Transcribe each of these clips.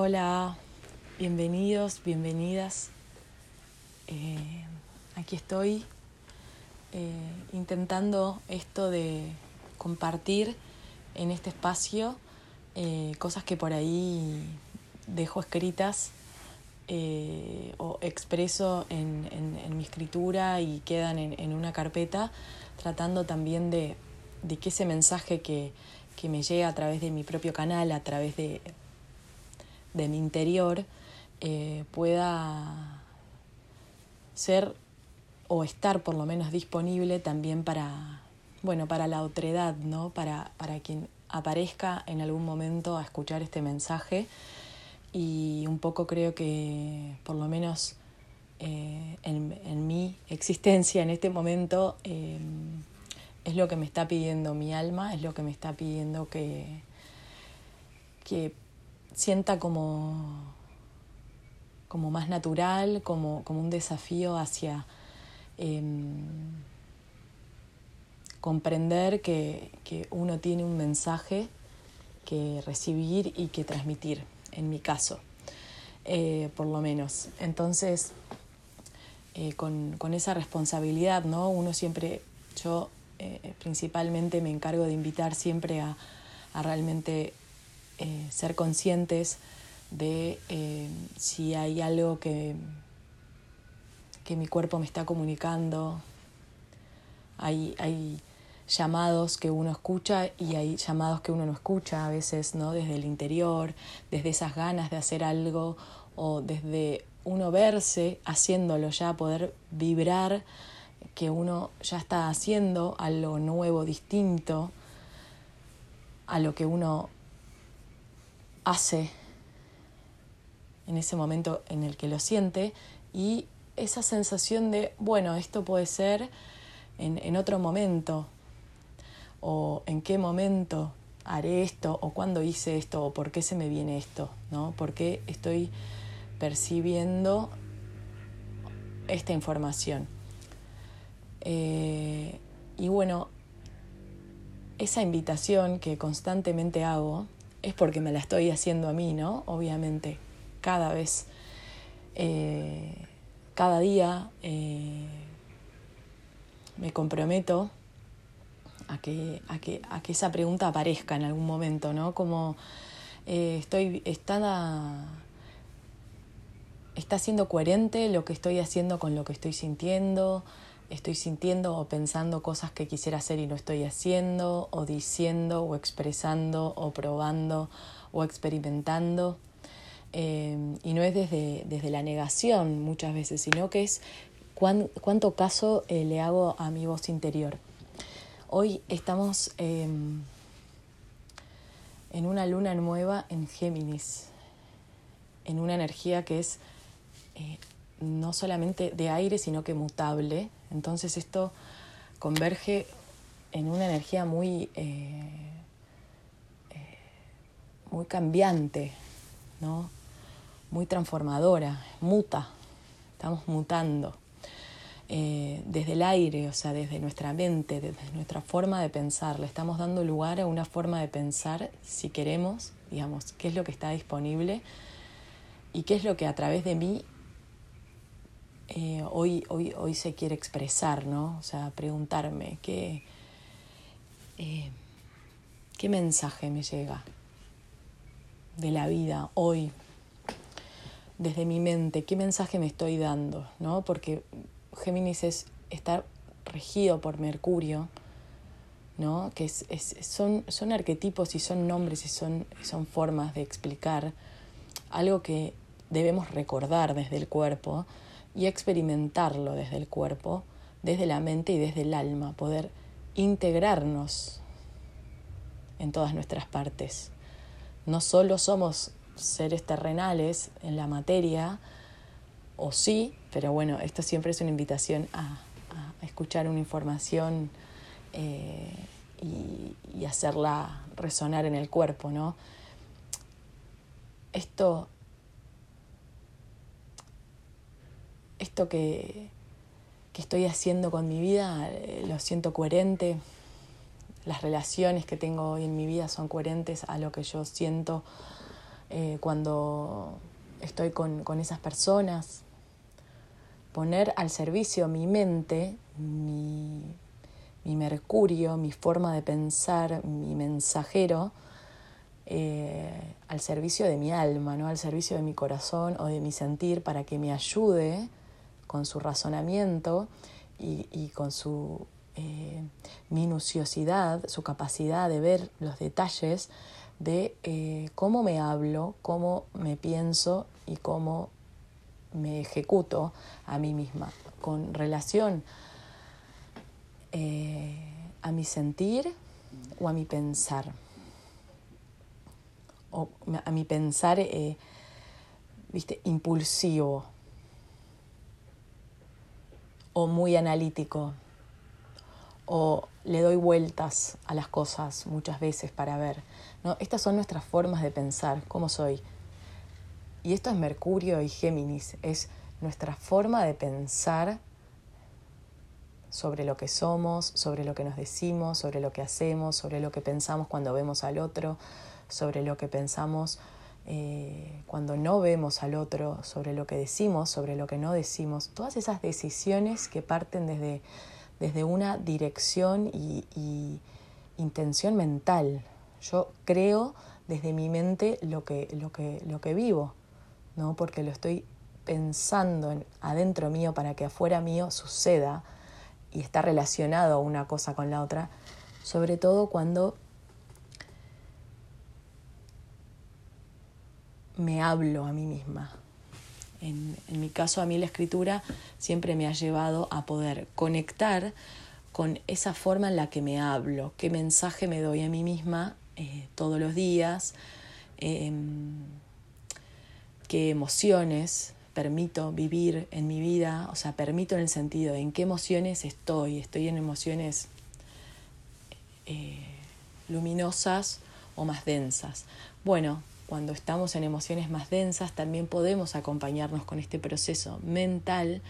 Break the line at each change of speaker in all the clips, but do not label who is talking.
Hola, bienvenidos, bienvenidas. Eh, aquí estoy eh, intentando esto de compartir en este espacio eh, cosas que por ahí dejo escritas o expreso en, mi escritura y quedan en, una carpeta, tratando también de, que ese mensaje que, que me llega a través de mi propio canal, a través de de mi interior eh, pueda ser o estar por lo menos disponible también para, bueno, para la otredad, ¿no? Para, para quien aparezca en algún momento a escuchar este mensaje. Y un poco creo que por lo menos eh, en, mi existencia en este momento eh, es lo que me está pidiendo mi alma, es lo que me está pidiendo que, que sienta como, como más natural, como, como un desafío hacia em, comprender que, que, uno tiene un mensaje que recibir y que transmitir, en mi caso, eh, por lo menos. Entonces, eh, con, con, esa responsabilidad, ¿no? Uno siempre, yo eh, principalmente me encargo de invitar siempre a, a realmente eh, ser conscientes de eh, si hay algo que, que mi cuerpo me está comunicando. Hay, hay llamados que uno escucha y hay llamados que uno no escucha a veces, ¿no? Desde el interior, desde esas ganas de hacer algo o desde uno verse haciéndolo ya, poder vibrar que uno ya está haciendo algo nuevo, distinto a lo que uno hace en ese momento en el que lo siente y esa sensación de, bueno, esto puede ser en, otro momento o en qué momento haré esto o cuándo hice esto o por qué se me viene esto, ¿no? ¿Por qué estoy percibiendo esta información? Eh, y bueno, esa invitación que constantemente hago es porque me la estoy haciendo a mí, ¿no? Obviamente, cada vez, eh, cada día eh, me comprometo a que, a, que, a que esa pregunta aparezca en algún momento, ¿no? Como eh, estoy, está, está siendo coherente lo que estoy haciendo con lo que estoy sintiendo, estoy sintiendo o pensando cosas que quisiera hacer y no estoy haciendo, o diciendo, o expresando, o probando, o experimentando. Eh, y no es desde, desde, la negación muchas veces, sino que es cuánto caso eh, le hago a mi voz interior. Hoy estamos em, en una luna nueva en Géminis, en una energía que es eh, no solamente de aire, sino que mutable. Entonces esto converge en una energía muy, eh, eh, muy cambiante, ¿no? muy transformadora, muta, estamos mutando. Eh, desde el aire, o sea, desde nuestra mente, desde nuestra forma de pensar, le estamos dando lugar a una forma de pensar, si queremos, digamos, qué es lo que está disponible y qué es lo que a través de mí eh, hoy, hoy, hoy se quiere expresar, ¿no? O sea, preguntarme qué, eh, qué mensaje me llega de la vida hoy, desde mi mente, qué mensaje me estoy dando, ¿no? Porque Géminis es, está regido por Mercurio, ¿no? Que es, son, son arquetipos y son nombres y son, son formas de explicar algo que debemos recordar desde el cuerpo y experimentarlo desde el cuerpo, desde la mente y desde el alma, poder integrarnos en todas nuestras partes. No solo somos seres terrenales en la materia, o sí, pero bueno, esto siempre es una invitación a, escuchar una información eh, y, y, hacerla resonar en el cuerpo, ¿no? Esto esto que, estoy haciendo con mi vida eh, lo siento coherente, las relaciones que tengo hoy en mi vida son coherentes a lo que yo siento eh, cuando estoy con, esas personas. Poner al servicio mi mente, mi, mercurio, mi forma de pensar, mi mensajero, eh, al servicio de mi alma, ¿no? al servicio de mi corazón o de mi sentir para que me ayude con su razonamiento y, con su eh, minuciosidad, su capacidad de ver los detalles de eh, cómo me hablo, cómo me pienso y cómo me ejecuto a mí misma con relación eh, a mi sentir o a mi pensar. O a mi pensar, viste, impulsivo o muy analítico o le doy vueltas a las cosas muchas veces para ver. ¿no? Estas son nuestras formas de pensar, cómo soy. Y esto es Mercurio y Géminis, es nuestra forma de pensar sobre lo que somos, sobre lo que nos decimos, sobre lo que hacemos, sobre lo que pensamos cuando vemos al otro, sobre lo que pensamos eh, cuando no vemos al otro, sobre lo que decimos, sobre lo que no decimos. Todas esas decisiones que parten desde desde una dirección y, intención mental. Yo creo desde mi mente lo que, lo que, lo que vivo, ¿no? porque lo estoy pensando en, adentro mío para que afuera mío suceda y está relacionado una cosa con la otra, sobre todo cuando me hablo a mí misma, en, mi caso, a mí la escritura siempre me ha llevado a poder conectar con esa forma en la que me hablo, qué mensaje me doy a mí misma eh, todos los días, em, qué emociones permito vivir en mi vida, o sea, permito en el sentido de en qué emociones estoy, estoy en emociones eh, luminosas o más densas. Bueno, cuando estamos en emociones más densas, también podemos acompañarnos con este proceso mental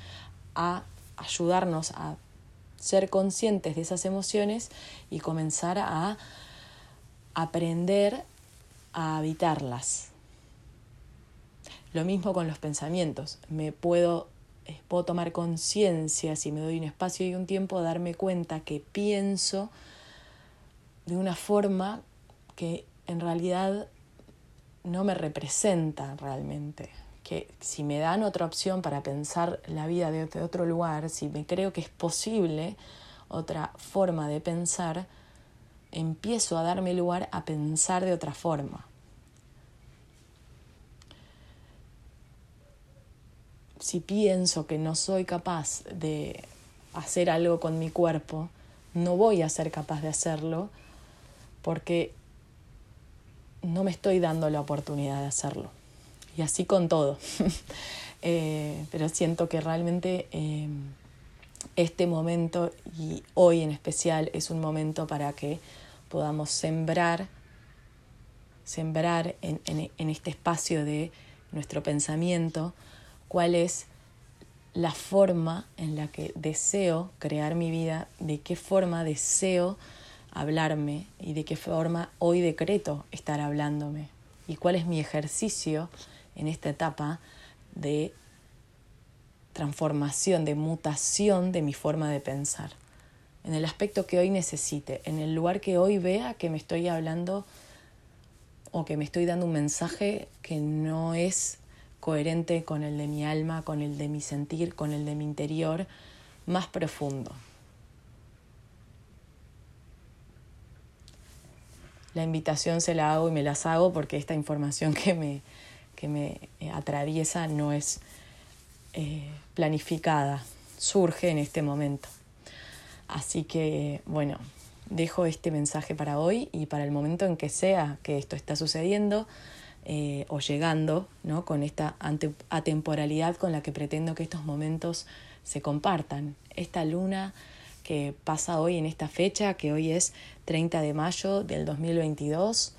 a ayudarnos a ser conscientes de esas emociones y comenzar a aprender a habitarlas. Lo mismo con los pensamientos. Me puedo, eh, puedo tomar conciencia, si me doy un espacio y un tiempo, darme cuenta que pienso de una forma que en realidad no me representa realmente. Que si me dan otra opción para pensar la vida de otro lugar, si me creo que es posible otra forma de pensar, empiezo a darme lugar a pensar de otra forma. Si pienso que no soy capaz de hacer algo con mi cuerpo, no voy a ser capaz de hacerlo porque no me estoy dando la oportunidad de hacerlo. Y así con todo. Eh, pero siento que realmente eh, este momento y hoy en especial es un momento para que podamos sembrar, sembrar en, en este espacio de nuestro pensamiento cuál es la forma en la que deseo crear mi vida, de qué forma deseo hablarme y de qué forma hoy decreto estar hablándome y cuál es mi ejercicio en esta etapa de transformación, de mutación de mi forma de pensar, en el aspecto que hoy necesite, en el lugar que hoy vea que me estoy hablando o que me estoy dando un mensaje que no es coherente con el de mi alma, con el de mi sentir, con el de mi interior más profundo. La invitación se la hago y me las hago porque esta información que me, que me eh, atraviesa no es eh, planificada, surge en este momento. Así que, bueno, dejo este mensaje para hoy y para el momento en que sea que esto está sucediendo eh, o llegando, ¿no? con esta atemporalidad con la que pretendo que estos momentos se compartan. Esta luna que pasa hoy en esta fecha, que hoy es 30 de mayo del 2022,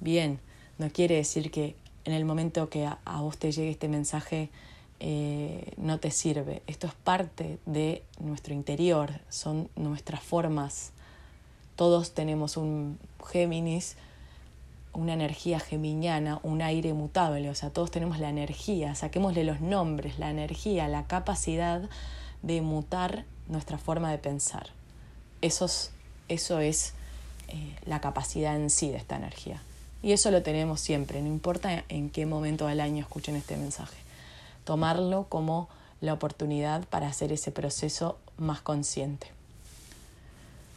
bien, no quiere decir que en el momento que a, vos te llegue este mensaje eh, no te sirve. Esto es parte de nuestro interior, son nuestras formas. Todos tenemos un Géminis una energía geminiana, un aire mutable, o sea, todos tenemos la energía, saquémosle los nombres, la energía, la capacidad de mutar nuestra forma de pensar. Eso es, eso es eh, la capacidad en sí de esta energía. Y eso lo tenemos siempre, no importa en qué momento del año escuchen este mensaje. Tomarlo como la oportunidad para hacer ese proceso más consciente.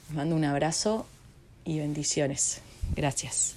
Les mando un abrazo y bendiciones. Gracias.